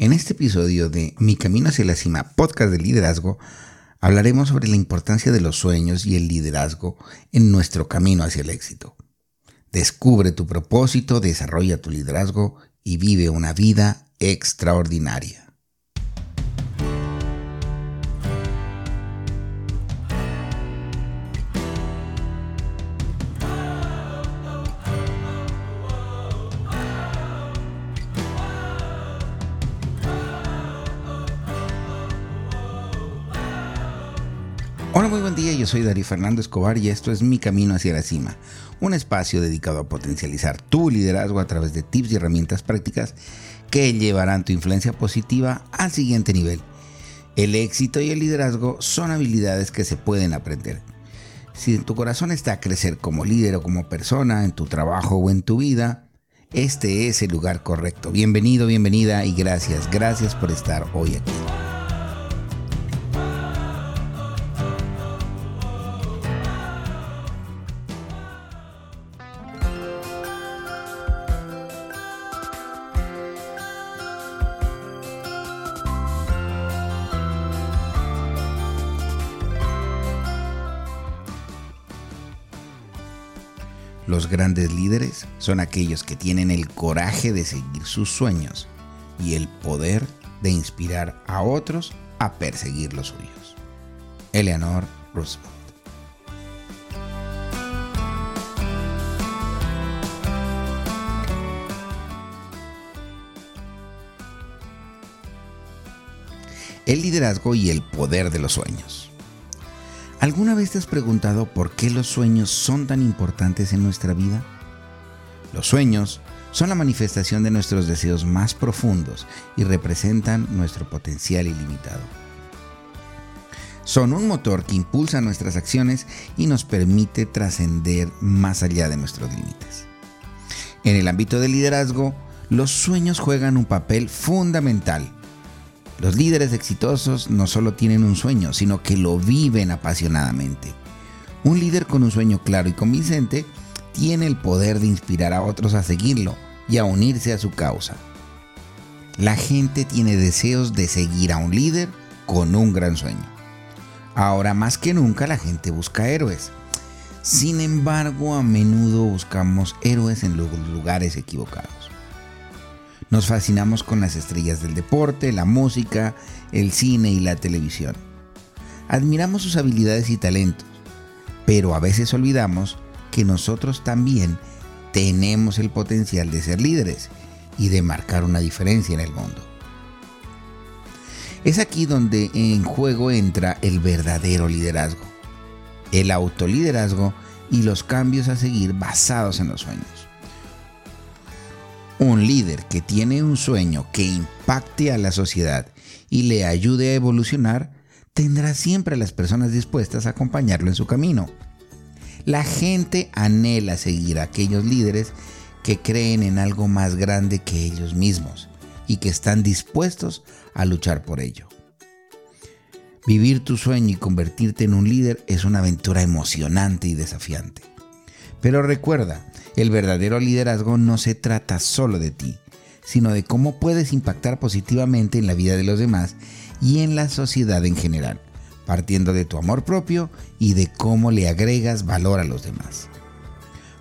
En este episodio de Mi Camino hacia la Cima, podcast de liderazgo, hablaremos sobre la importancia de los sueños y el liderazgo en nuestro camino hacia el éxito. Descubre tu propósito, desarrolla tu liderazgo y vive una vida extraordinaria. Hola, muy buen día, yo soy Darío Fernando Escobar y esto es Mi Camino hacia la Cima, un espacio dedicado a potencializar tu liderazgo a través de tips y herramientas prácticas que llevarán tu influencia positiva al siguiente nivel. El éxito y el liderazgo son habilidades que se pueden aprender. Si en tu corazón está a crecer como líder o como persona, en tu trabajo o en tu vida, este es el lugar correcto. Bienvenido, bienvenida y gracias, gracias por estar hoy aquí. Los grandes líderes son aquellos que tienen el coraje de seguir sus sueños y el poder de inspirar a otros a perseguir los suyos. Eleanor Roosevelt. El liderazgo y el poder de los sueños. ¿Alguna vez te has preguntado por qué los sueños son tan importantes en nuestra vida? Los sueños son la manifestación de nuestros deseos más profundos y representan nuestro potencial ilimitado. Son un motor que impulsa nuestras acciones y nos permite trascender más allá de nuestros límites. En el ámbito del liderazgo, los sueños juegan un papel fundamental los líderes exitosos no solo tienen un sueño, sino que lo viven apasionadamente. Un líder con un sueño claro y convincente tiene el poder de inspirar a otros a seguirlo y a unirse a su causa. La gente tiene deseos de seguir a un líder con un gran sueño. Ahora más que nunca la gente busca héroes. Sin embargo, a menudo buscamos héroes en los lugares equivocados. Nos fascinamos con las estrellas del deporte, la música, el cine y la televisión. Admiramos sus habilidades y talentos, pero a veces olvidamos que nosotros también tenemos el potencial de ser líderes y de marcar una diferencia en el mundo. Es aquí donde en juego entra el verdadero liderazgo, el autoliderazgo y los cambios a seguir basados en los sueños. Un líder que tiene un sueño que impacte a la sociedad y le ayude a evolucionar, tendrá siempre a las personas dispuestas a acompañarlo en su camino. La gente anhela seguir a aquellos líderes que creen en algo más grande que ellos mismos y que están dispuestos a luchar por ello. Vivir tu sueño y convertirte en un líder es una aventura emocionante y desafiante. Pero recuerda, el verdadero liderazgo no se trata solo de ti, sino de cómo puedes impactar positivamente en la vida de los demás y en la sociedad en general, partiendo de tu amor propio y de cómo le agregas valor a los demás.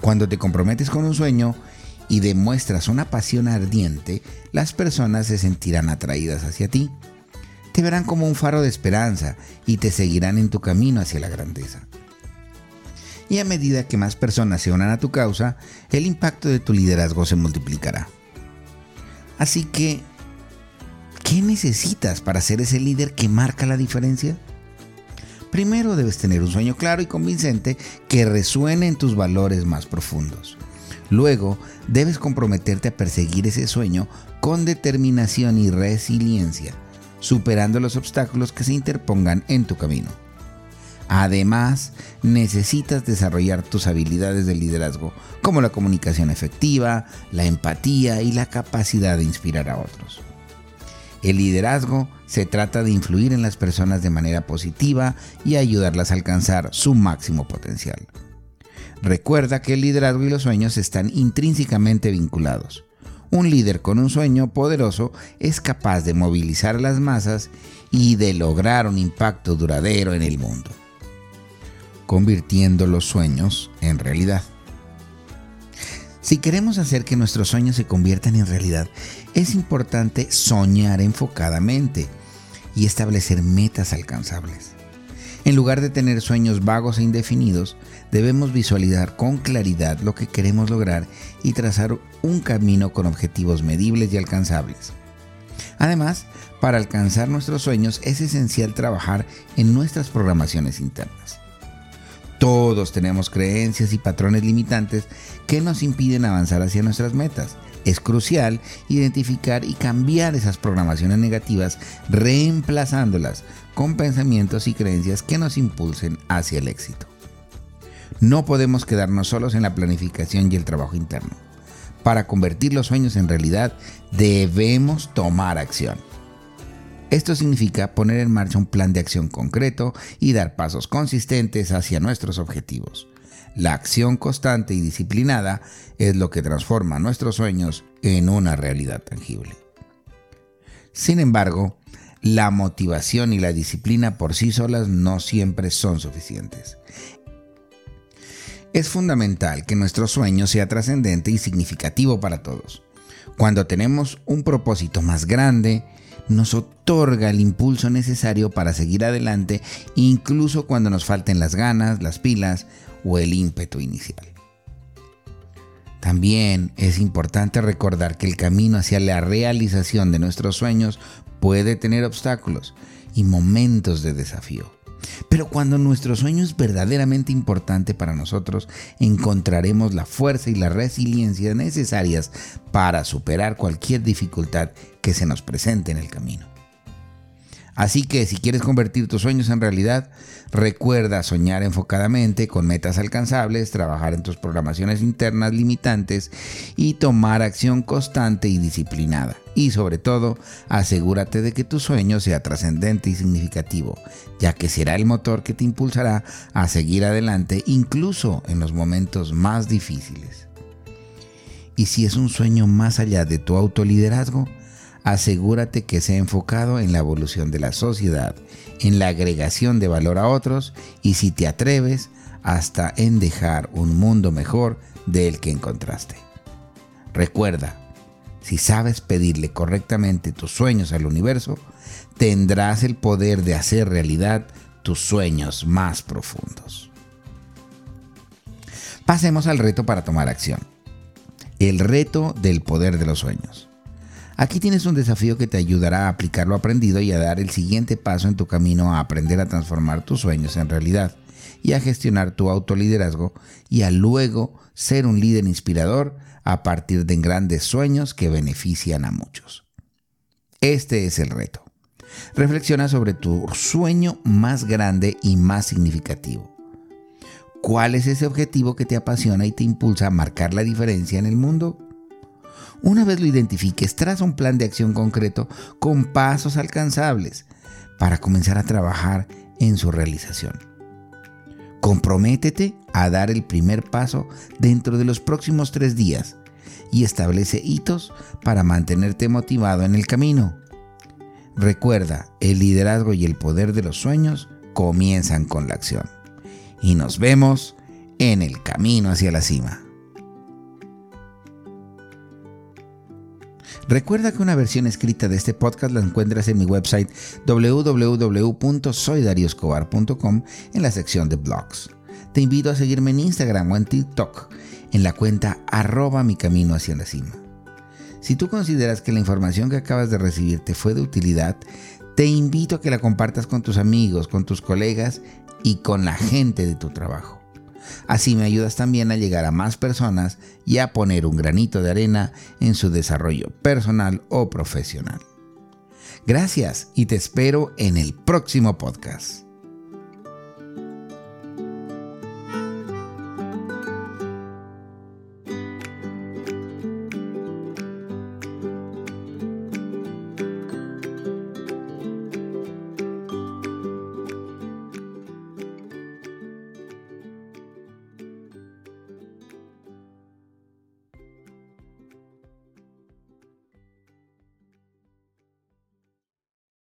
Cuando te comprometes con un sueño y demuestras una pasión ardiente, las personas se sentirán atraídas hacia ti. Te verán como un faro de esperanza y te seguirán en tu camino hacia la grandeza y a medida que más personas se unan a tu causa, el impacto de tu liderazgo se multiplicará. Así que, ¿qué necesitas para ser ese líder que marca la diferencia? Primero debes tener un sueño claro y convincente que resuene en tus valores más profundos. Luego, debes comprometerte a perseguir ese sueño con determinación y resiliencia, superando los obstáculos que se interpongan en tu camino. Además, necesitas desarrollar tus habilidades de liderazgo, como la comunicación efectiva, la empatía y la capacidad de inspirar a otros. El liderazgo se trata de influir en las personas de manera positiva y ayudarlas a alcanzar su máximo potencial. Recuerda que el liderazgo y los sueños están intrínsecamente vinculados. Un líder con un sueño poderoso es capaz de movilizar a las masas y de lograr un impacto duradero en el mundo, convirtiendo los sueños en realidad. Si queremos hacer que nuestros sueños se conviertan en realidad, es importante soñar enfocadamente y establecer metas alcanzables. En lugar de tener sueños vagos e indefinidos, debemos visualizar con claridad lo que queremos lograr y trazar un camino con objetivos medibles y alcanzables. Además, para alcanzar nuestros sueños es esencial trabajar en nuestras programaciones internas. Todos tenemos creencias y patrones limitantes que nos impiden avanzar hacia nuestras metas. Es crucial identificar y cambiar esas programaciones negativas reemplazándolas con pensamientos y creencias que nos impulsen hacia el éxito. No podemos quedarnos solos en la planificación y el trabajo interno. Para convertir los sueños en realidad debemos tomar acción. Esto significa poner en marcha un plan de acción concreto y dar pasos consistentes hacia nuestros objetivos. La acción constante y disciplinada es lo que transforma nuestros sueños en una realidad tangible. Sin embargo, la motivación y la disciplina por sí solas no siempre son suficientes. Es fundamental que nuestro sueño sea trascendente y significativo para todos. Cuando tenemos un propósito más grande, nos otorga el impulso necesario para seguir adelante, incluso cuando nos falten las ganas, las pilas o el ímpetu inicial. También es importante recordar que el camino hacia la realización de nuestros sueños puede tener obstáculos y momentos de desafío. Pero cuando nuestro sueño es verdaderamente importante para nosotros, encontraremos la fuerza y la resiliencia necesarias para superar cualquier dificultad que se nos presente en el camino. Así que si quieres convertir tus sueños en realidad, recuerda soñar enfocadamente con metas alcanzables, trabajar en tus programaciones internas limitantes y tomar acción constante y disciplinada. Y sobre todo, asegúrate de que tu sueño sea trascendente y significativo, ya que será el motor que te impulsará a seguir adelante incluso en los momentos más difíciles. Y si es un sueño más allá de tu autoliderazgo, asegúrate que sea enfocado en la evolución de la sociedad, en la agregación de valor a otros y si te atreves, hasta en dejar un mundo mejor del que encontraste. Recuerda, si sabes pedirle correctamente tus sueños al universo, tendrás el poder de hacer realidad tus sueños más profundos. Pasemos al reto para tomar acción. El reto del poder de los sueños. Aquí tienes un desafío que te ayudará a aplicar lo aprendido y a dar el siguiente paso en tu camino a aprender a transformar tus sueños en realidad y a gestionar tu autoliderazgo y a luego ser un líder inspirador a partir de grandes sueños que benefician a muchos. Este es el reto. Reflexiona sobre tu sueño más grande y más significativo. ¿Cuál es ese objetivo que te apasiona y te impulsa a marcar la diferencia en el mundo? Una vez lo identifiques, traza un plan de acción concreto con pasos alcanzables para comenzar a trabajar en su realización. Comprométete a dar el primer paso dentro de los próximos tres días y establece hitos para mantenerte motivado en el camino. Recuerda, el liderazgo y el poder de los sueños comienzan con la acción. Y nos vemos en el camino hacia la cima. Recuerda que una versión escrita de este podcast la encuentras en mi website www.soydarioscobar.com en la sección de blogs. Te invito a seguirme en Instagram o en TikTok en la cuenta arroba mi camino hacia la cima. Si tú consideras que la información que acabas de recibir te fue de utilidad, te invito a que la compartas con tus amigos, con tus colegas y con la gente de tu trabajo. Así me ayudas también a llegar a más personas y a poner un granito de arena en su desarrollo personal o profesional. Gracias y te espero en el próximo podcast.